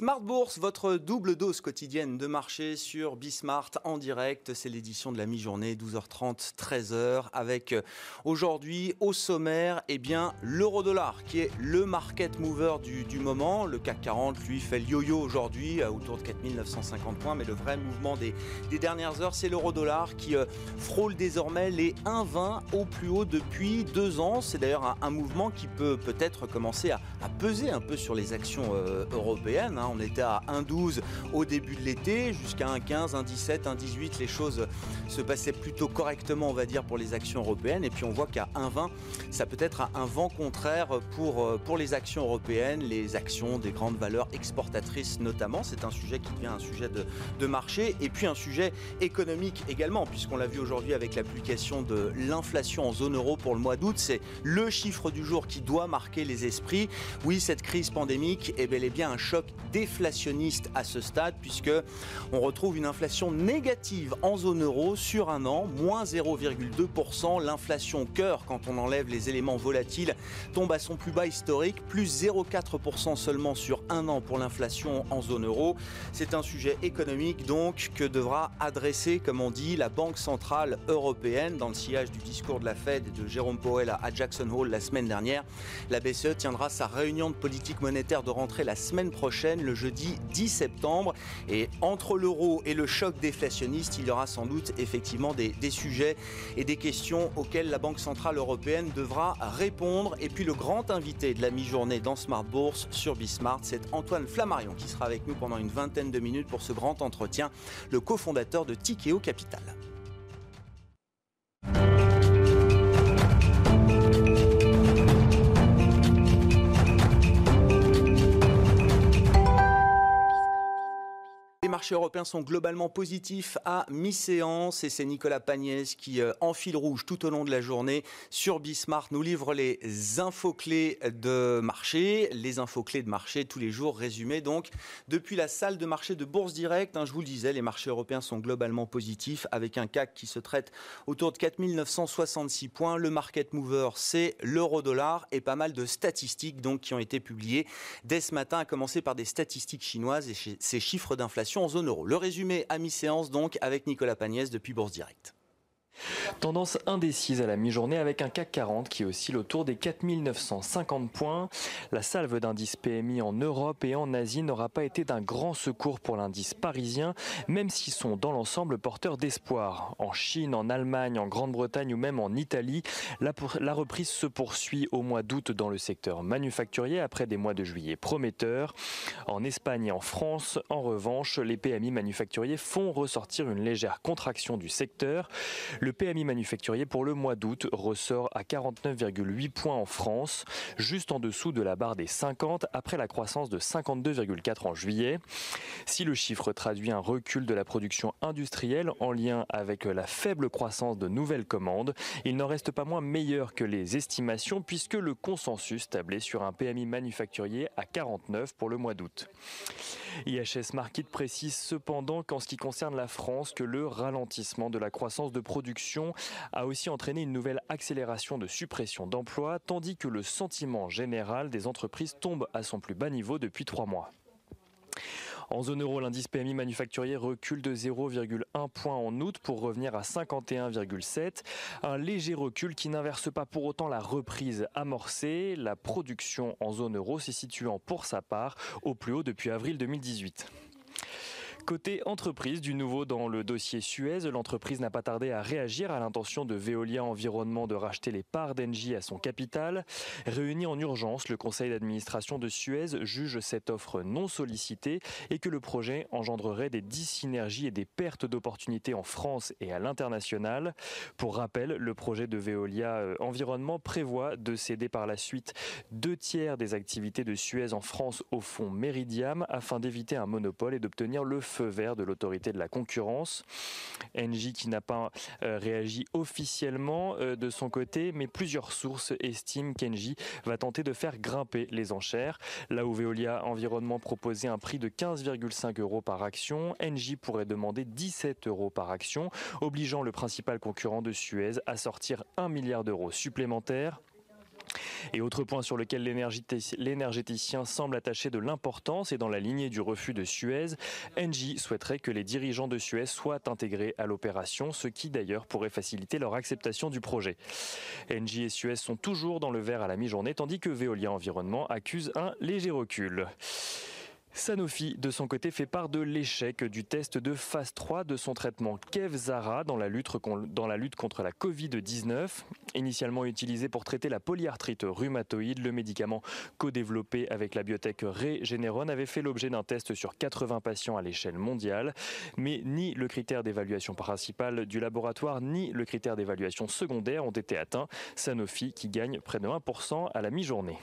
Smart Bourse, votre double dose quotidienne de marché sur Bismart en direct. C'est l'édition de la mi-journée, 12h30, 13h, avec euh, aujourd'hui au sommaire, eh bien, l'euro-dollar, qui est le market mover du, moment. Le CAC 40, lui, fait le yo-yo aujourd'hui, euh, autour de 4950 points, mais le vrai mouvement des, dernières heures, c'est l'euro-dollar qui euh, frôle désormais les 1,20 au plus haut depuis deux ans. C'est d'ailleurs un, mouvement qui peut peut-être commencer à, peser un peu sur les actions européennes. Hein. On était à 1,12 au début de l'été, jusqu'à 1,15, 1,17, 1,18. Les choses se passaient plutôt correctement, on va dire, pour les actions européennes. Et puis on voit qu'à 1,20, ça peut être un vent contraire pour, euh, pour les actions européennes, les actions des grandes valeurs exportatrices notamment. C'est un sujet qui devient un sujet de, de marché et puis un sujet économique également, puisqu'on l'a vu aujourd'hui avec l'application de l'inflation en zone euro pour le mois d'août. C'est le chiffre du jour qui doit marquer les esprits. Oui, cette crise pandémique est bel et bien un choc déflationniste à ce stade puisque on retrouve une inflation négative en zone euro sur un an, moins 0,2%. L'inflation cœur, quand on enlève les éléments volatiles, tombe à son plus bas historique, plus 0,4% seulement sur un an pour l'inflation en zone euro. C'est un sujet économique donc que devra adresser, comme on dit, la Banque centrale européenne dans le sillage du discours de la Fed et de Jérôme Powell à Jackson Hole la semaine dernière. La BCE tiendra sa réunion de politique monétaire de rentrée la semaine prochaine le jeudi 10 septembre. Et entre l'euro et le choc déflationniste, il y aura sans doute effectivement des, sujets et des questions auxquelles la Banque Centrale Européenne devra répondre. Et puis le grand invité de la mi-journée dans Smart Bourse sur Bismart, c'est Antoine Flammarion qui sera avec nous pendant une vingtaine de minutes pour ce grand entretien, le cofondateur de Tikeo Capital. Européens sont globalement positifs à mi-séance et c'est Nicolas Pagnès qui, euh, en fil rouge tout au long de la journée, sur Bismart, nous livre les infos clés de marché, les infos clés de marché tous les jours résumés donc depuis la salle de marché de Bourse Direct. Hein, je vous le disais, les marchés européens sont globalement positifs avec un CAC qui se traite autour de 4966 points. Le market mover, c'est l'euro-dollar et pas mal de statistiques donc qui ont été publiées dès ce matin, à commencer par des statistiques chinoises et ces chiffres d'inflation zone Le résumé à mi-séance donc avec Nicolas Pagnès depuis Bourse Direct. Tendance indécise à la mi-journée avec un CAC 40 qui oscille autour des 4950 points. La salve d'indice PMI en Europe et en Asie n'aura pas été d'un grand secours pour l'indice parisien, même s'ils sont dans l'ensemble porteurs d'espoir. En Chine, en Allemagne, en Grande-Bretagne ou même en Italie, la, reprise se poursuit au mois d'août dans le secteur manufacturier après des mois de juillet prometteurs. En Espagne et en France, en revanche, les PMI manufacturiers font ressortir une légère contraction du secteur. PMI manufacturier pour le mois d'août ressort à 49,8 points en France, juste en dessous de la barre des 50 après la croissance de 52,4 en juillet. Si le chiffre traduit un recul de la production industrielle en lien avec la faible croissance de nouvelles commandes, il n'en reste pas moins meilleur que les estimations puisque le consensus tablait sur un PMI manufacturier à 49 pour le mois d'août. IHS Market précise cependant qu'en ce qui concerne la France, que le ralentissement de la croissance de production a aussi entraîné une nouvelle accélération de suppression d'emplois, tandis que le sentiment général des entreprises tombe à son plus bas niveau depuis trois mois. En zone euro, l'indice PMI manufacturier recule de 0,1 point en août pour revenir à 51,7. Un léger recul qui n'inverse pas pour autant la reprise amorcée. La production en zone euro s'est situant pour sa part au plus haut depuis avril 2018. Côté entreprise, du nouveau dans le dossier Suez, l'entreprise n'a pas tardé à réagir à l'intention de Veolia Environnement de racheter les parts d'Engie à son capital. Réuni en urgence, le conseil d'administration de Suez juge cette offre non sollicitée et que le projet engendrerait des dissynergies et des pertes d'opportunités en France et à l'international. Pour rappel, le projet de Veolia euh, Environnement prévoit de céder par la suite deux tiers des activités de Suez en France au fonds Meridiam afin d'éviter un monopole et d'obtenir le feu vert de l'autorité de la concurrence. Engie qui n'a pas euh, réagi officiellement euh, de son côté, mais plusieurs sources estiment qu'Engie va tenter de faire grimper les enchères. Là où Veolia Environnement proposait un prix de 15,5 euros par action, Engie pourrait demander 17 euros par action, obligeant le principal concurrent de Suez à sortir 1 milliard d'euros supplémentaires. Et autre point sur lequel l'énergéticien semble attacher de l'importance et dans la lignée du refus de Suez, Engie souhaiterait que les dirigeants de Suez soient intégrés à l'opération, ce qui d'ailleurs pourrait faciliter leur acceptation du projet. Engie et Suez sont toujours dans le vert à la mi-journée, tandis que Veolia Environnement accuse un léger recul. Sanofi, de son côté, fait part de l'échec du test de phase 3 de son traitement Kevzara dans la lutte, dans la lutte contre la Covid-19. Initialement utilisé pour traiter la polyarthrite rhumatoïde, le médicament co-développé avec la biotech Regeneron avait fait l'objet d'un test sur 80 patients à l'échelle mondiale. Mais ni le critère d'évaluation principale du laboratoire, ni le critère d'évaluation secondaire ont été atteints. Sanofi qui gagne près de 1% à la mi-journée.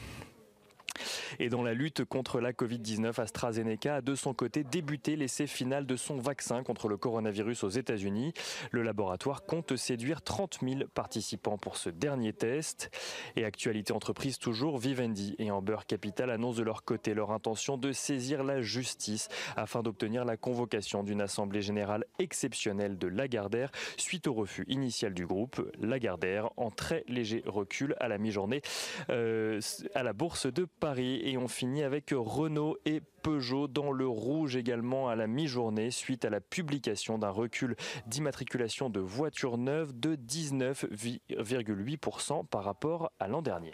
Et dans la lutte contre la Covid-19, AstraZeneca a de son côté débuté l'essai final de son vaccin contre le coronavirus aux États-Unis. Le laboratoire compte séduire 30 000 participants pour ce dernier test. Et actualité entreprise toujours, Vivendi et Amber Capital annoncent de leur côté leur intention de saisir la justice afin d'obtenir la convocation d'une assemblée générale exceptionnelle de Lagardère suite au refus initial du groupe. Lagardère en très léger recul à la mi-journée euh, à la bourse de Paris. Et on finit avec Renault et Peugeot dans le rouge également à la mi-journée suite à la publication d'un recul d'immatriculation de voitures neuves de 19,8% par rapport à l'an dernier.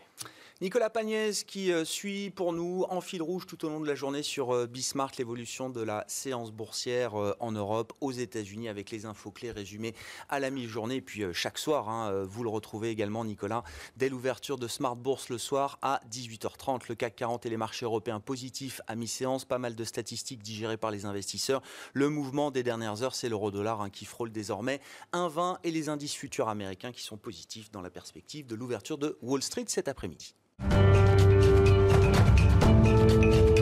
Nicolas Pagnès qui euh, suit pour nous en fil rouge tout au long de la journée sur euh, Bismart l'évolution de la séance boursière euh, en Europe, aux États-Unis avec les infos clés résumées à la mi-journée. Et puis chaque soir, hein, vous le retrouvez également Nicolas dès l'ouverture de Smart Bourse le soir à 18h30. Le CAC 40 et les marchés européens positifs à mi-séance, pas mal de statistiques digérées par les investisseurs. Le mouvement des dernières heures, c'est l'euro-dollar hein, qui frôle désormais 1,20 et les indices futurs américains qui sont positifs dans la perspective de l'ouverture de Wall Street cet après-midi. Thank you.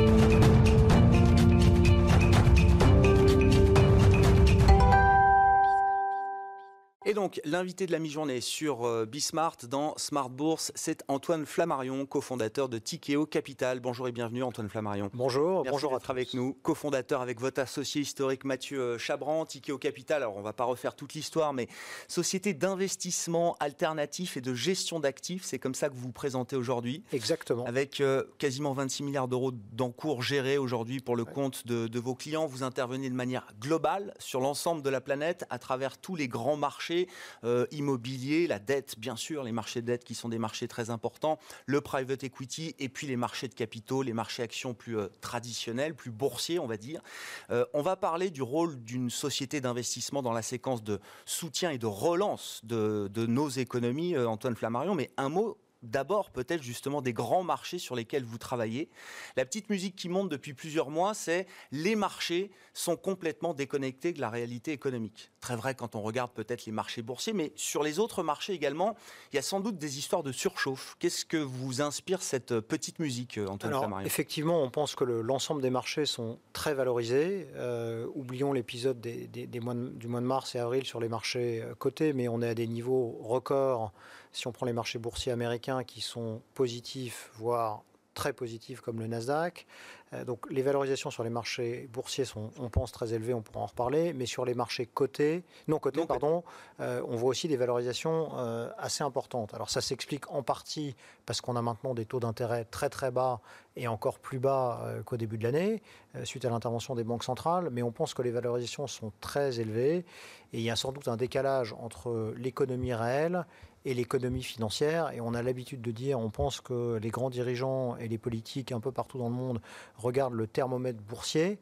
Et donc, l'invité de la mi-journée sur euh, Bismart dans Smart Bourse, c'est Antoine Flammarion, cofondateur de Tikeo Capital. Bonjour et bienvenue Antoine Flammarion. Bonjour, Merci bonjour d'être avec nous. Cofondateur avec votre associé historique Mathieu euh, Chabran, Tikeo Capital. Alors, on ne va pas refaire toute l'histoire, mais société d'investissement alternatif et de gestion d'actifs, c'est comme ça que vous vous présentez aujourd'hui. Exactement. Avec euh, quasiment 26 milliards d'euros d'encours gérés aujourd'hui pour le compte de, de vos clients. Vous intervenez de manière globale sur l'ensemble de la planète à travers tous les grands marchés euh, immobilier, la dette, bien sûr, les marchés de dette qui sont des marchés très importants, le private equity et puis les marchés de capitaux, les marchés actions plus euh, traditionnels, plus boursiers, on va dire. Euh, on va parler du rôle d'une société d'investissement dans la séquence de soutien et de relance de, de nos économies, Antoine Flammarion, mais un mot d'abord peut-être justement des grands marchés sur lesquels vous travaillez. La petite musique qui monte depuis plusieurs mois, c'est les marchés sont complètement déconnectés de la réalité économique. Très vrai quand on regarde peut-être les marchés boursiers, mais sur les autres marchés également, il y a sans doute des histoires de surchauffe. Qu'est-ce que vous inspire cette petite musique, euh, Antoine Alors, Effectivement, on pense que l'ensemble des marchés sont très valorisés. Euh, oublions l'épisode des, du mois de mars et avril sur les marchés euh, cotés, mais on est à des niveaux records si on prend les marchés boursiers américains qui sont positifs, voire très positifs comme le Nasdaq. Euh, donc les valorisations sur les marchés boursiers sont, on pense, très élevées, on pourra en reparler, mais sur les marchés cotés, non cotés, pardon, euh, on voit aussi des valorisations euh, assez importantes. Alors ça s'explique en partie parce qu'on a maintenant des taux d'intérêt très très bas et encore plus bas qu'au début de l'année, suite à l'intervention des banques centrales, mais on pense que les valorisations sont très élevées et il y a sans doute un décalage entre l'économie réelle et l'économie financière. Et on a l'habitude de dire, on pense que les grands dirigeants et les politiques un peu partout dans le monde regardent le thermomètre boursier.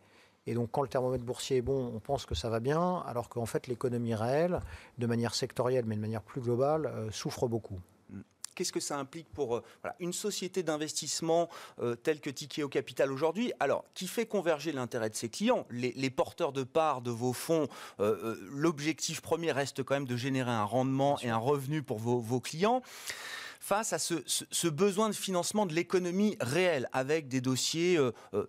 Et donc, quand le thermomètre boursier est bon, on pense que ça va bien, alors qu'en fait, l'économie réelle, de manière sectorielle, mais de manière plus globale, euh, souffre beaucoup qu'est-ce que ça implique pour euh, une société d'investissement euh, telle que Tikeo Capital aujourd'hui. Alors, qui fait converger l'intérêt de ses clients? Les, porteurs de parts de vos fonds, euh, l'objectif premier reste quand même de générer un rendement et un revenu pour vos, clients. Face à ce, besoin de financement de l'économie réelle, avec des dossiers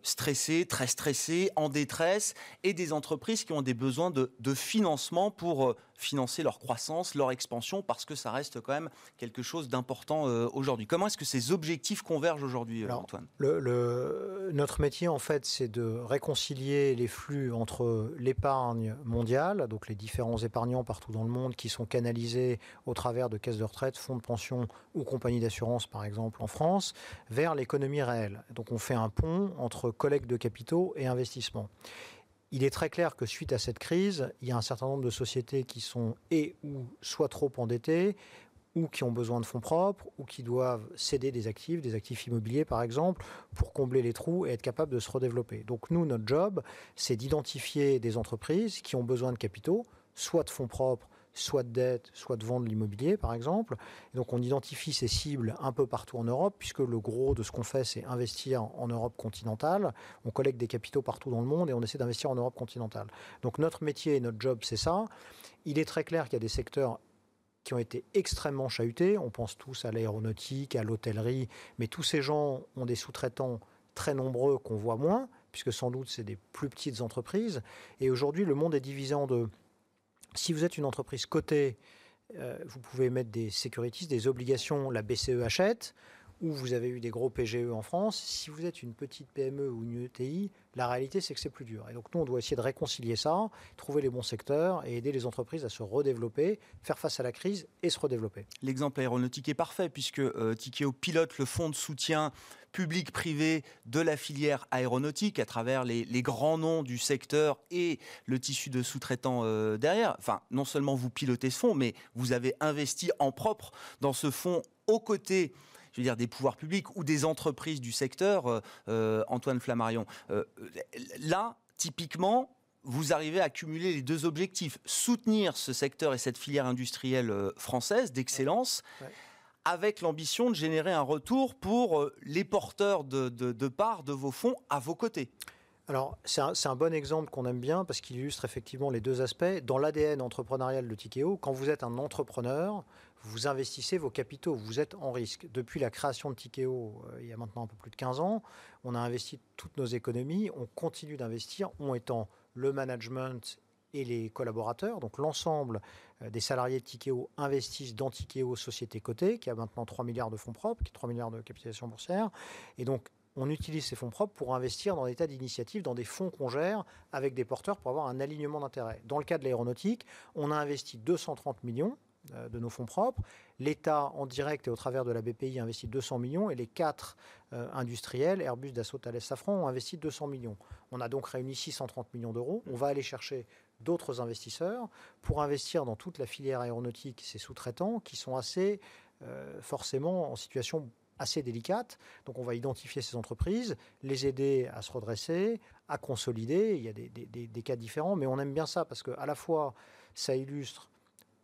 stressés, très stressés, en détresse, et des entreprises qui ont des besoins de, de financement pour financer leur croissance, leur expansion, parce que ça reste quand même quelque chose d'important aujourd'hui. Comment est-ce que ces objectifs convergent aujourd'hui, Antoine? le, Notre métier, en fait, c'est de réconcilier les flux entre l'épargne mondiale, donc les différents épargnants partout dans le monde qui sont canalisés au travers de caisses de retraite, fonds de pension ou compagnies d'assurance, par exemple en France, vers l'économie réelle. Donc on fait un pont entre collecte de capitaux et investissement. Il est très clair que suite à cette crise, il y a un certain nombre de sociétés qui sont et ou soit trop endettées ou qui ont besoin de fonds propres, ou qui doivent céder des actifs, des actifs immobiliers par exemple, pour combler les trous et être capables de se redévelopper. Donc nous, notre job, c'est d'identifier des entreprises qui ont besoin de capitaux, soit de fonds propres, soit de dette, soit de vendre l'immobilier, par exemple. donc on identifie ces cibles un peu partout en Europe, puisque le gros de ce qu'on fait, c'est investir en Europe continentale. On collecte des capitaux partout dans le monde et on essaie d'investir en Europe continentale. Donc notre métier et notre job, c'est ça. Il est très clair qu'il y a des secteurs qui ont été extrêmement chahutés. On pense tous à l'aéronautique, à l'hôtellerie, mais tous ces gens ont des sous-traitants très nombreux qu'on voit moins, puisque sans doute c'est des plus petites entreprises. Et aujourd'hui, le monde est divisé en deux. Si vous êtes une entreprise cotée, euh, vous pouvez mettre des securities, des obligations, la BCE achète, ou vous avez eu des gros PGE en France. Si vous êtes une petite PME ou une ETI, la réalité, c'est que c'est plus dur. Et donc, nous, on doit essayer de réconcilier ça, trouver les bons secteurs et aider les entreprises à se redévelopper, faire face à la crise et se redévelopper. L'exemple aéronautique est parfait puisque euh, Tikeo pilote le fonds de soutien public-privé de la filière aéronautique à travers les, grands noms du secteur et le tissu de sous-traitants euh, derrière. Non seulement vous pilotez ce fonds, mais vous avez investi en propre dans ce fonds aux côtés je veux dire, des pouvoirs publics ou des entreprises du secteur, euh, euh, Antoine Flammarion. Là, typiquement, vous arrivez à cumuler les deux objectifs soutenir ce secteur et cette filière industrielle française d'excellence. Avec l'ambition de générer un retour pour les porteurs de, de parts de vos fonds à vos côtés. Alors, c'est un, bon exemple qu'on aime bien parce qu'il illustre effectivement les deux aspects. Dans l'ADN entrepreneurial de Tikeo, quand vous êtes un entrepreneur, vous investissez vos capitaux, vous êtes en risque. Depuis la création de Tikeo, euh, il y a maintenant un peu plus de 15 ans, on a investi toutes nos économies, on continue d'investir, on étant le management et les collaborateurs. Donc l'ensemble euh, des salariés de Tikeo investissent dans Tikeo Société Cotée, qui a maintenant 3 milliards de fonds propres, qui est 3 milliards de capitalisation boursière. Et donc on utilise ces fonds propres pour investir dans des tas d'initiatives, dans des fonds qu'on gère avec des porteurs pour avoir un alignement d'intérêts. Dans le cas de l'aéronautique, on a investi 230 millions euh, de nos fonds propres. L'État, en direct et au travers de la BPI, investit 200 millions et les quatre euh, industriels, Airbus, Dassault, Thales, Safran, ont investi 200 millions. On a donc réuni 630 millions d'euros. On va aller chercher d'autres investisseurs pour investir dans toute la filière aéronautique, ces sous-traitants qui sont assez euh, forcément en situation assez délicate. Donc on va identifier ces entreprises, les aider à se redresser, à consolider. Il y a des, des cas différents, mais on aime bien ça parce que à la fois ça illustre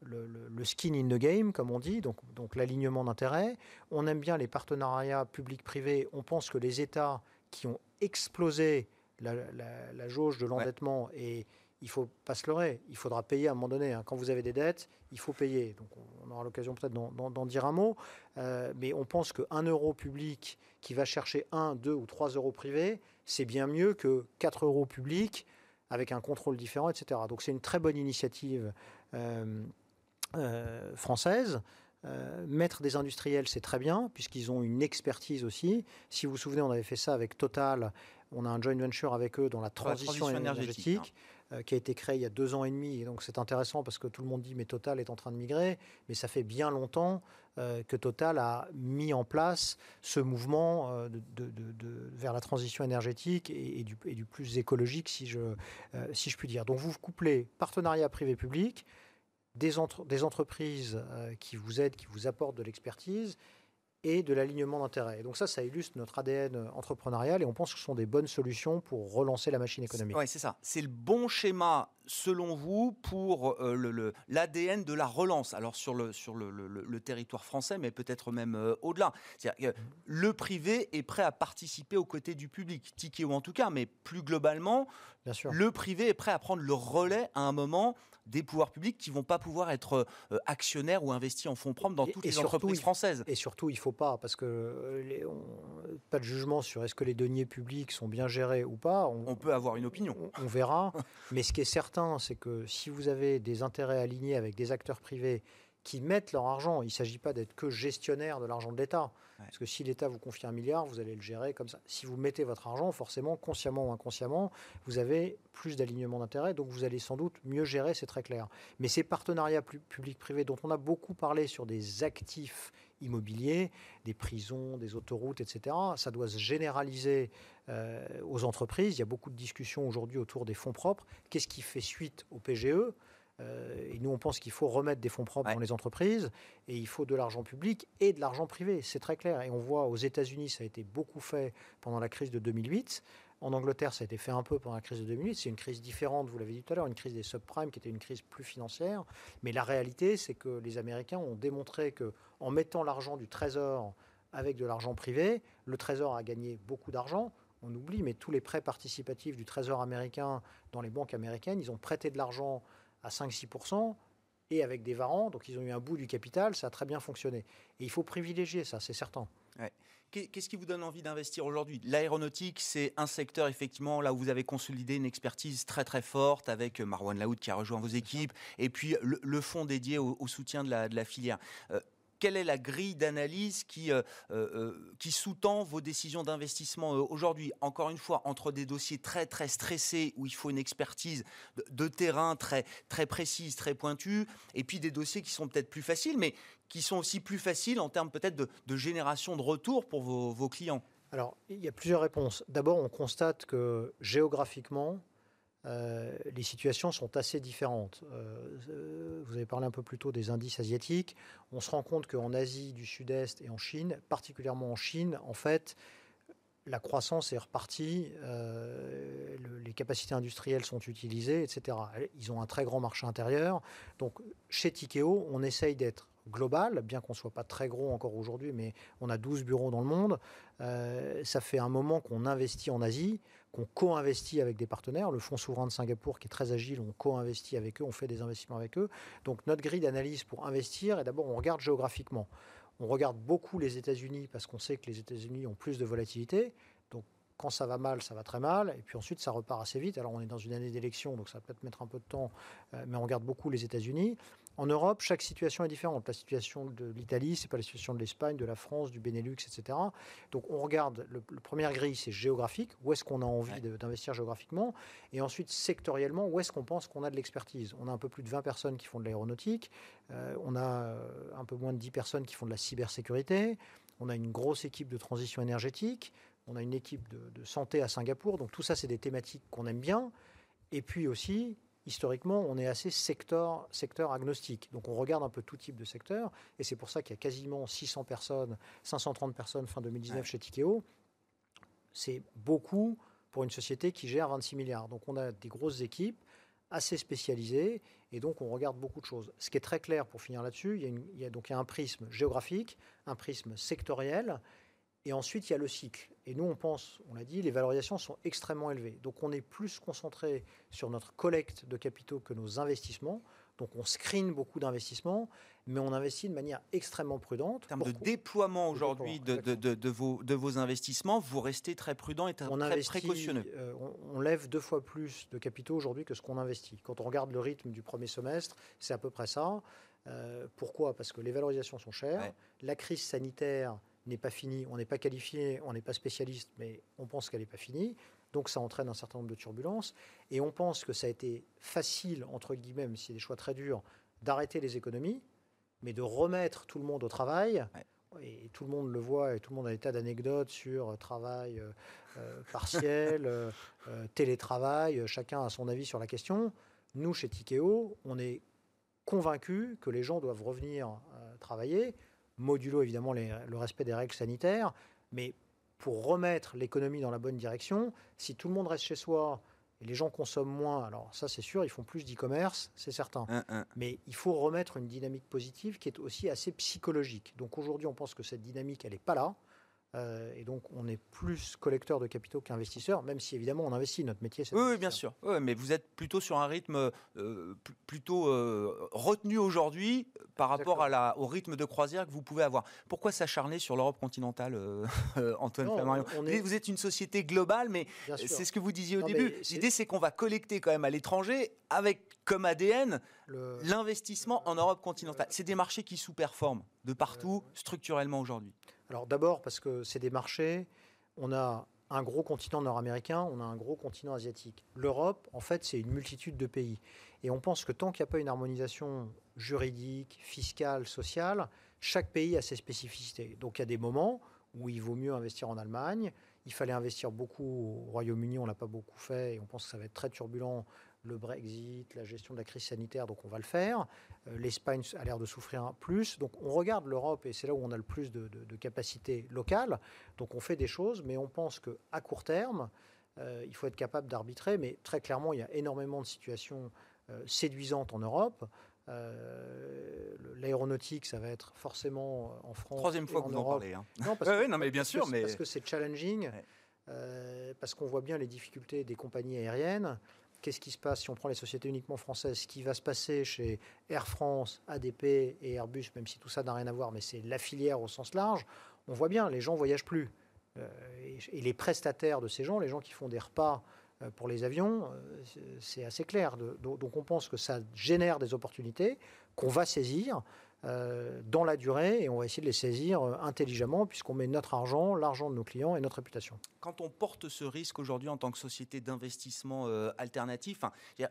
le, skin in the game, comme on dit, donc, donc l'alignement d'intérêts. On aime bien les partenariats publics-privés. On pense que les États qui ont explosé la, jauge de l'endettement, et il faut pas se leurrer, il faudra payer à un moment donné. Hein. Quand vous avez des dettes, il faut payer. Donc on aura l'occasion peut-être d'en dire un mot. Euh, mais on pense qu'un euro public qui va chercher un, deux ou trois euros privés, c'est bien mieux que 4 euros publics avec un contrôle différent, etc. Donc c'est une très bonne initiative. Euh, euh, française. Euh, mettre des industriels, c'est très bien, puisqu'ils ont une expertise aussi. Si vous vous souvenez, on avait fait ça avec Total. On a un joint venture avec eux dans la transition, énergétique, hein. Euh, qui a été créé il y a deux ans et demi. Et donc c'est intéressant parce que tout le monde dit mais Total est en train de migrer. Mais ça fait bien longtemps que Total a mis en place ce mouvement de, vers la transition énergétique et, du, plus écologique, si je, si je puis dire. Donc vous couplez partenariat privé-public des, entreprises euh, qui vous aident, qui vous apportent de l'expertise et de l'alignement d'intérêts. Donc ça, ça illustre notre ADN entrepreneurial et on pense que ce sont des bonnes solutions pour relancer la machine économique. Oui, c'est ça. C'est le bon schéma, selon vous, pour euh, l'ADN de la relance. Alors sur le, sur le, le, territoire français, mais peut-être même euh, au-delà. C'est-à-dire que le privé est prêt à participer aux côtés du public, Tiki ou en tout cas, mais plus globalement, Bien sûr. le privé est prêt à prendre le relais à un moment des pouvoirs publics qui vont pas pouvoir être euh, actionnaires ou investis en fonds propres dans toutes les entreprises françaises. Et surtout, il faut pas, parce que les, pas de jugement sur est-ce que les deniers publics sont bien gérés ou pas. On, peut avoir une opinion. On, verra. Mais ce qui est certain, c'est que si vous avez des intérêts alignés avec des acteurs privés qui mettent leur argent. Il ne s'agit pas d'être que gestionnaire de l'argent de l'État. Parce que si l'État vous confie un milliard, vous allez le gérer comme ça. Si vous mettez votre argent, forcément, consciemment ou inconsciemment, vous avez plus d'alignement d'intérêts, donc vous allez sans doute mieux gérer, c'est très clair. Mais ces partenariats public-privé dont on a beaucoup parlé sur des actifs immobiliers, des prisons, des autoroutes, etc., ça doit se généraliser euh, aux entreprises. Il y a beaucoup de discussions aujourd'hui autour des fonds propres. Qu'est-ce qui fait suite au PGE euh, et nous, on pense qu'il faut remettre des fonds propres dans les entreprises et il faut de l'argent public et de l'argent privé. C'est très clair. Et on voit aux États-Unis, ça a été beaucoup fait pendant la crise de 2008. En Angleterre, ça a été fait un peu pendant la crise de 2008. C'est une crise différente, vous l'avez dit tout à l'heure, une crise des subprimes qui était une crise plus financière. Mais la réalité, c'est que les Américains ont démontré que en mettant l'argent du Trésor avec de l'argent privé, le Trésor a gagné beaucoup d'argent. On oublie, mais tous les prêts participatifs du Trésor américain dans les banques américaines, ils ont prêté de l'argent à 5-6%, et avec des varants, donc ils ont eu un bout du capital, ça a très bien fonctionné. Et il faut privilégier ça, c'est certain. Qu'est-ce qui vous donne envie d'investir aujourd'hui? L'aéronautique, c'est un secteur effectivement là où vous avez consolidé une expertise très très forte avec Marwan Laoud qui a rejoint vos équipes et puis le, fonds dédié au, soutien de la, de la filière. Euh, quelle est la grille d'analyse qui, euh, euh, euh, sous-tend vos décisions d'investissement aujourd'hui? Encore une fois, entre des dossiers très très stressés où il faut une expertise de, terrain très, très précise, très pointue, et puis des dossiers qui sont peut-être plus faciles, mais qui sont aussi plus faciles en termes peut-être de, génération de retour pour vos clients Alors, il y a plusieurs réponses. D'abord, on constate que géographiquement, euh, les situations sont assez différentes. Euh, vous avez parlé un peu plus tôt des indices asiatiques. On se rend compte qu'en Asie du Sud-Est et en Chine, particulièrement en Chine, en fait, la croissance est repartie, euh, les capacités industrielles sont utilisées, etc. Ils ont un très grand marché intérieur. Donc, chez Tikeo, on essaye d'être global, bien qu'on ne soit pas très gros encore aujourd'hui, mais on a 12 bureaux dans le monde. ça fait un moment qu'on investit en Asie qu'on co-investit avec des partenaires. Le Fonds souverain de Singapour, qui est très agile, on co-investit avec eux, on fait des investissements avec eux. Donc notre grille d'analyse pour investir, et d'abord on regarde géographiquement. On regarde beaucoup les États-Unis parce qu'on sait que les États-Unis ont plus de volatilité. Donc quand ça va mal, ça va très mal, et puis ensuite ça repart assez vite. Alors on est dans une année d'élection, donc ça peut peut-être mettre un peu de temps, euh, mais on regarde beaucoup les États-Unis. En Europe, chaque situation est différente. La situation de l'Italie, c'est pas la situation de l'Espagne, de la France, du Benelux, etc. Donc on regarde, le, première grille, c'est géographique, où est-ce qu'on a envie d'investir géographiquement, et ensuite sectoriellement, où est-ce qu'on pense qu'on a de l'expertise? On a un peu plus de 20 personnes qui font de l'aéronautique, euh, on a euh, un peu moins de 10 personnes qui font de la cybersécurité, on a une grosse équipe de transition énergétique, on a une équipe de, de santé à Singapour, donc tout ça, c'est des thématiques qu'on aime bien. Et puis aussi, historiquement, on est assez secteur, secteur agnostique. Donc on regarde un peu tout type de secteur, et c'est pour ça qu'il y a quasiment 600 personnes, 530 personnes fin 2019 chez Tikeo. C'est beaucoup pour une société qui gère 26 milliards. Donc on a des grosses équipes assez spécialisées, et donc on regarde beaucoup de choses. Ce qui est très clair pour finir là-dessus, il, il y a donc un prisme géographique, un prisme sectoriel, et ensuite, il y a le cycle. Et nous, on pense, on l'a dit, les valorisations sont extrêmement élevées. Donc, on est plus concentré sur notre collecte de capitaux que nos investissements. Donc, on screen beaucoup d'investissements, mais on investit de manière extrêmement prudente. En termes de déploiement aujourd'hui de, de, vos, de vos investissements, vous restez très prudent et très, on précautionneux. Euh, on, lève deux fois plus de capitaux aujourd'hui que ce qu'on investit. Quand on regarde le rythme du premier semestre, c'est à peu près ça. Euh, pourquoi? Parce que les valorisations sont chères. La crise sanitaire n'est pas finie. On n'est pas qualifié, on n'est pas spécialiste, mais on pense qu'elle n'est pas finie. Donc ça entraîne un certain nombre de turbulences. Et on pense que ça a été facile, entre guillemets, même si c'est des choix très durs, d'arrêter les économies, mais de remettre tout le monde au travail. Et tout le monde le voit, et tout le monde a des tas d'anecdotes sur euh, travail euh, euh, partiel, télétravail, chacun a son avis sur la question. Nous, chez Tikeo, on est convaincus que les gens doivent revenir travailler modulo évidemment le respect des règles sanitaires, mais pour remettre l'économie dans la bonne direction, si tout le monde reste chez soi et les gens consomment moins, alors ça c'est sûr, ils font plus d'e-commerce, c'est certain. Mais il faut remettre une dynamique positive qui est aussi assez psychologique. Donc aujourd'hui, on pense que cette dynamique, elle n'est pas là. Euh, et donc, on est plus collecteur de capitaux qu'investisseur, même si évidemment on investit. Notre métier, c'est. Oui, bien sûr. mais vous êtes plutôt sur un rythme euh, plutôt euh, retenu aujourd'hui par rapport à la, au rythme de croisière que vous pouvez avoir. Pourquoi s'acharner sur l'Europe continentale, Antoine Flammarion Vous êtes une société globale, mais c'est ce que vous disiez au début. L'idée, c'est qu'on va collecter quand même à l'étranger avec comme ADN l'investissement en Europe continentale. C'est des marchés qui sous-performent de partout structurellement aujourd'hui. Alors d'abord parce que c'est des marchés, on a un gros continent nord-américain, on a un gros continent asiatique. L'Europe, en fait, c'est une multitude de pays. Et on pense que tant qu'il n'y a pas une harmonisation juridique, fiscale, sociale, chaque pays a ses spécificités. Donc il y a des moments où il vaut mieux investir en Allemagne. Il fallait investir beaucoup au Royaume-Uni, on ne l'a pas beaucoup fait, et on pense que ça va être très turbulent le Brexit, la gestion de la crise sanitaire, donc on va le faire. Euh, L'Espagne a l'air de souffrir plus. Donc on regarde l'Europe et c'est là où on a le plus de, capacités locales. Donc on fait des choses, mais on pense qu'à court terme, euh, il faut être capable d'arbitrer. Mais très clairement, il y a énormément de situations euh, séduisantes en Europe. L'aéronautique, ça va être forcément en France. Troisième fois que vous en parlez. Hein. Non, parce que, non, mais bien sûr, mais parce que c'est challenging, parce qu'on voit bien les difficultés des compagnies aériennes qu'est-ce qui se passe si on prend les sociétés uniquement françaises? Ce qui va se passer chez Air France, ADP et Airbus, même si tout ça n'a rien à voir, mais c'est la filière au sens large, on voit bien, les gens voyagent plus. Euh, et, les prestataires de ces gens, les gens qui font des repas euh, pour les avions, euh, c'est assez clair. donc on pense que ça génère des opportunités qu'on va saisir. Euh, dans la durée et on va essayer de les saisir euh, intelligemment puisqu'on met notre argent, l'argent de nos clients et notre réputation. Quand on porte ce risque aujourd'hui en tant que société d'investissement euh, alternatif,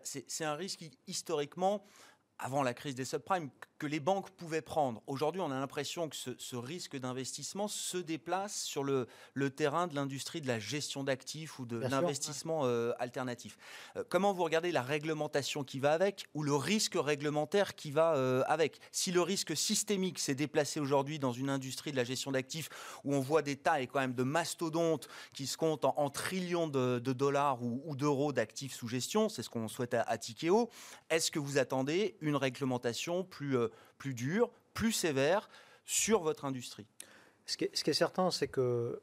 c'est un risque qui historiquement avant la crise des subprimes, que les banques pouvaient prendre. Aujourd'hui, on a l'impression que ce, risque d'investissement se déplace sur le, le terrain de l'industrie de la gestion d'actifs ou de l'investissement euh, alternatif. Euh, comment vous regardez la réglementation qui va avec ou le risque réglementaire qui va euh, avec? Si le risque systémique s'est déplacé aujourd'hui dans une industrie de la gestion d'actifs où on voit des tailles quand même de mastodontes qui se comptent en, trillions de, dollars ou, d'euros d'actifs sous gestion, c'est ce qu'on souhaite à, à Tikeo, est-ce que vous attendez une réglementation plus, euh, plus dure, plus sévère sur votre industrie. Ce qui, est, ce qui est certain, c'est que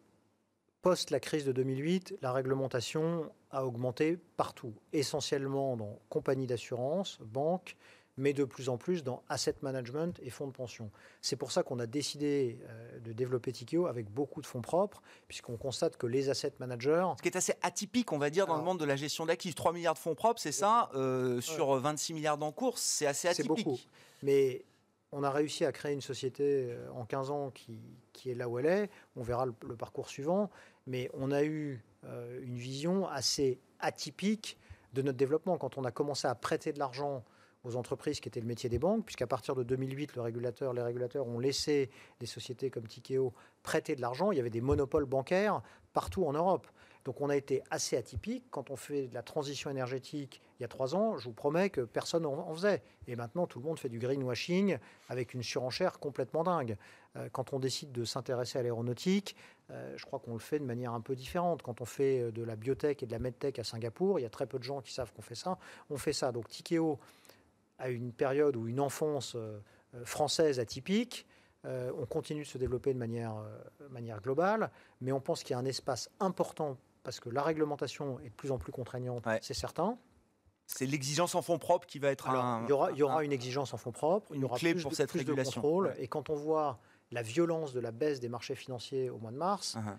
post la crise de 2008, la réglementation a augmenté partout, essentiellement dans compagnies d'assurance, banques, mais de plus en plus dans asset management et fonds de pension. C'est pour ça qu'on a décidé euh, de développer Tikeo avec beaucoup de fonds propres, puisqu'on constate que les asset managers... Ce qui est assez atypique, on va dire, dans le monde de la gestion d'actifs. 3 milliards de fonds propres, c'est ça, euh, sur 26 milliards d'encours, c'est assez atypique. C'est beaucoup. Mais on a réussi à créer une société euh, en 15 ans qui, qui est là où elle est. On verra le, parcours suivant. Mais on a eu une vision assez atypique de notre développement. Quand on a commencé à prêter de l'argent aux entreprises qui étaient le métier des banques, puisqu'à partir de 2008, le régulateur, les régulateurs ont laissé des sociétés comme Tikeo prêter de l'argent. Il y avait des monopoles bancaires partout en Europe. Donc on a été assez atypique. Quand on fait de la transition énergétique il y a trois ans, je vous promets que personne en faisait. Et maintenant, tout le monde fait du greenwashing avec une surenchère complètement dingue. Euh, quand on décide de s'intéresser à l'aéronautique, euh, je crois qu'on le fait de manière un peu différente. Quand on fait euh, de la biotech et de la medtech à Singapour, il y a très peu de gens qui savent qu'on fait ça. On fait ça. Donc Tikeo à une période ou une enfance euh, euh, française atypique. Euh, on continue de se développer de manière, manière globale, mais on pense qu'il y a un espace important parce que la réglementation est de plus en plus contraignante, c'est certain. C'est l'exigence en fonds propres qui va être un, Il y aura, il y aura une exigence en fonds propres, il y aura clé pour cette régulation. de contrôle. Et quand on voit la violence de la baisse des marchés financiers au mois de mars, uh-huh.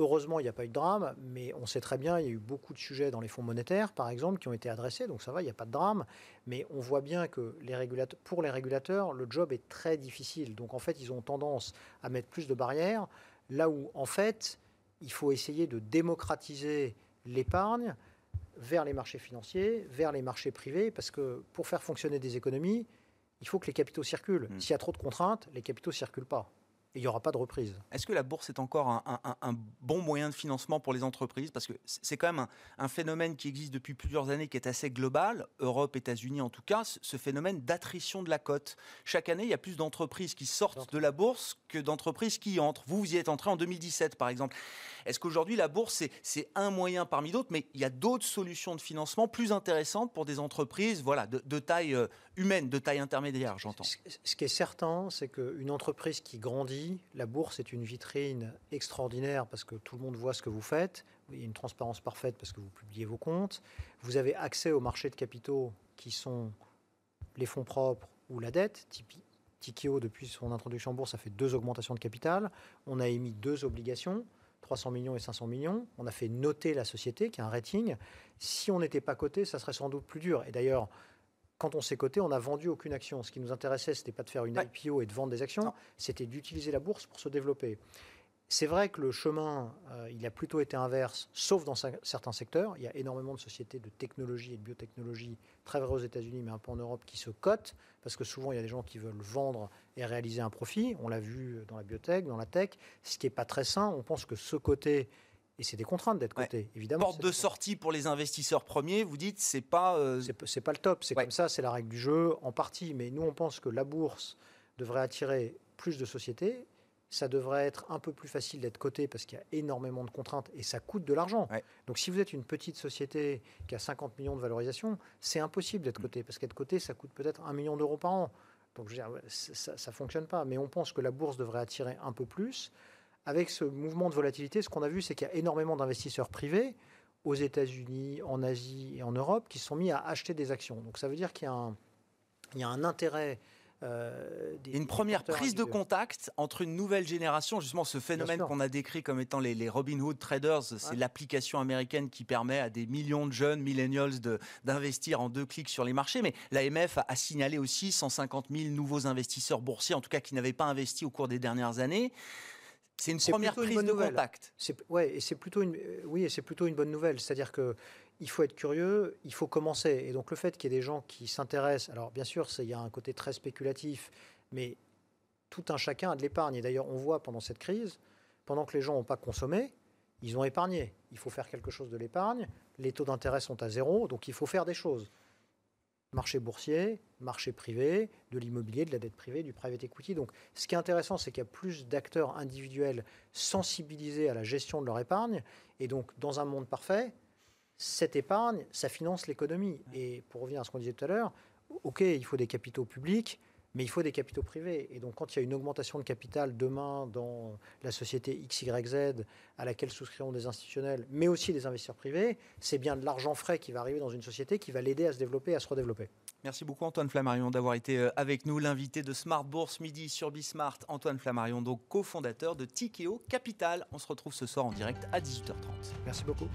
Heureusement, il n'y a pas eu de drame, mais on sait très bien, il y a eu beaucoup de sujets dans les fonds monétaires, par exemple, qui ont été adressés, donc ça va, il n'y a pas de drame. Mais on voit bien que les régulateurs, pour les régulateurs, le job est très difficile. Donc en fait, ils ont tendance à mettre plus de barrières, là où en fait, il faut essayer de démocratiser l'épargne vers les marchés financiers, vers les marchés privés, parce que pour faire fonctionner des économies, il faut que les capitaux circulent. Mmh. S'il y a trop de contraintes, les capitaux ne circulent pas il n'y aura pas de reprise. Est-ce que la bourse est encore un, bon moyen de financement pour les entreprises? Parce que c'est quand même un, phénomène qui existe depuis plusieurs années, qui est assez global, Europe, États-Unis en tout cas, ce phénomène d'attrition de la cote. Chaque année, il y a plus d'entreprises qui sortent de la bourse que d'entreprises qui y entrent. Vous, vous y êtes entré en 2017, par exemple. Est-ce qu'aujourd'hui, la bourse, c'est un moyen parmi d'autres, mais il y a d'autres solutions de financement plus intéressantes pour des entreprises voilà, de, de taille euh, humaine, de taille intermédiaire, j'entends Ce qui est certain, c'est qu'une entreprise qui grandit la bourse est une vitrine extraordinaire parce que tout le monde voit ce que vous faites. Il y a une transparence parfaite parce que vous publiez vos comptes. Vous avez accès aux marchés de capitaux qui sont les fonds propres ou la dette. Tikio, depuis son introduction en bourse, a fait deux augmentations de capital. On a émis deux obligations. 300 millions et 500 millions. On a fait noter la société, qui a un rating. Si on n'était pas coté, ça serait sans doute plus dur. Et d'ailleurs, quand on s'est coté, on n'a vendu aucune action. Ce qui nous intéressait, ce n'était pas de faire une IPO et de vendre des actions, c'était d'utiliser la bourse pour se développer. C'est vrai que le chemin, euh, il a plutôt été inverse, sauf dans certains secteurs. Il y a énormément de sociétés de technologie et de biotechnologie, très vraies aux États-Unis, mais un peu en Europe, qui se cotent, parce que souvent, il y a des gens qui veulent vendre et réaliser un profit. On l'a vu dans la biotech, dans la tech, ce qui n'est pas très sain. On pense que ce côté et c'est des contraintes d'être coté, évidemment. Porte de sortie pour les investisseurs premiers, vous dites, c'est pas. Euh, c'est pas le top, c'est comme ça, c'est la règle du jeu en partie. Mais nous, on pense que la bourse devrait attirer plus de sociétés ça devrait être un peu plus facile d'être coté parce qu'il y a énormément de contraintes et ça coûte de l'argent. Donc si vous êtes une petite société qui a 50 millions de valorisation, c'est impossible d'être coté parce qu'être coté, ça coûte peut-être un million d'euros par an. Donc je veux dire, ça ne fonctionne pas. Mais on pense que la bourse devrait attirer un peu plus. Avec ce mouvement de volatilité, ce qu'on a vu, c'est qu'il y a énormément d'investisseurs privés aux États-Unis, en Asie et en Europe qui sont mis à acheter des actions. Donc ça veut dire qu'il y, y a un intérêt euh, une première prise de contact entre une nouvelle génération, justement ce phénomène qu'on a décrit comme étant les, Robin Hood traders, c'est l'application américaine qui permet à des millions de jeunes millennials d'investir en deux clics sur les marchés. Mais l'AMF a, a signalé aussi 150 000 nouveaux investisseurs boursiers, en tout cas qui n'avaient pas investi au cours des dernières années. C'est une première prise de contact. Ouais, et c'est plutôt une, oui, et c'est plutôt une bonne nouvelle. C'est-à-dire que il faut être curieux, il faut commencer. Et donc le fait qu'il y ait des gens qui s'intéressent, alors bien sûr, il y a un côté très spéculatif, mais tout un chacun a de l'épargne. Et d'ailleurs, on voit pendant cette crise, pendant que les gens n'ont pas consommé, ils ont épargné. Il faut faire quelque chose de l'épargne. Les taux d'intérêt sont à zéro, donc il faut faire des choses. Marché boursier, marché privé, de l'immobilier, de la dette privée, du private equity. Donc ce qui est intéressant, c'est qu'il y a plus d'acteurs individuels sensibilisés à la gestion de leur épargne. Et donc dans un monde parfait, cette épargne, ça finance l'économie. Et pour revenir à ce qu'on disait tout à l'heure, OK, il faut des capitaux publics, mais il faut des capitaux privés. Et donc, quand il y a une augmentation de capital demain dans la société XYZ à laquelle souscriront des institutionnels, mais aussi des investisseurs privés, c'est bien de l'argent frais qui va arriver dans une société qui va l'aider à se développer, à se redévelopper. Merci beaucoup Antoine Flammarion d'avoir été euh, avec nous, l'invité de Smart Bourse Midi sur Bismart. Antoine Flammarion, donc cofondateur de Tikeo Capital. On se retrouve ce soir en direct à 18h30. Merci beaucoup.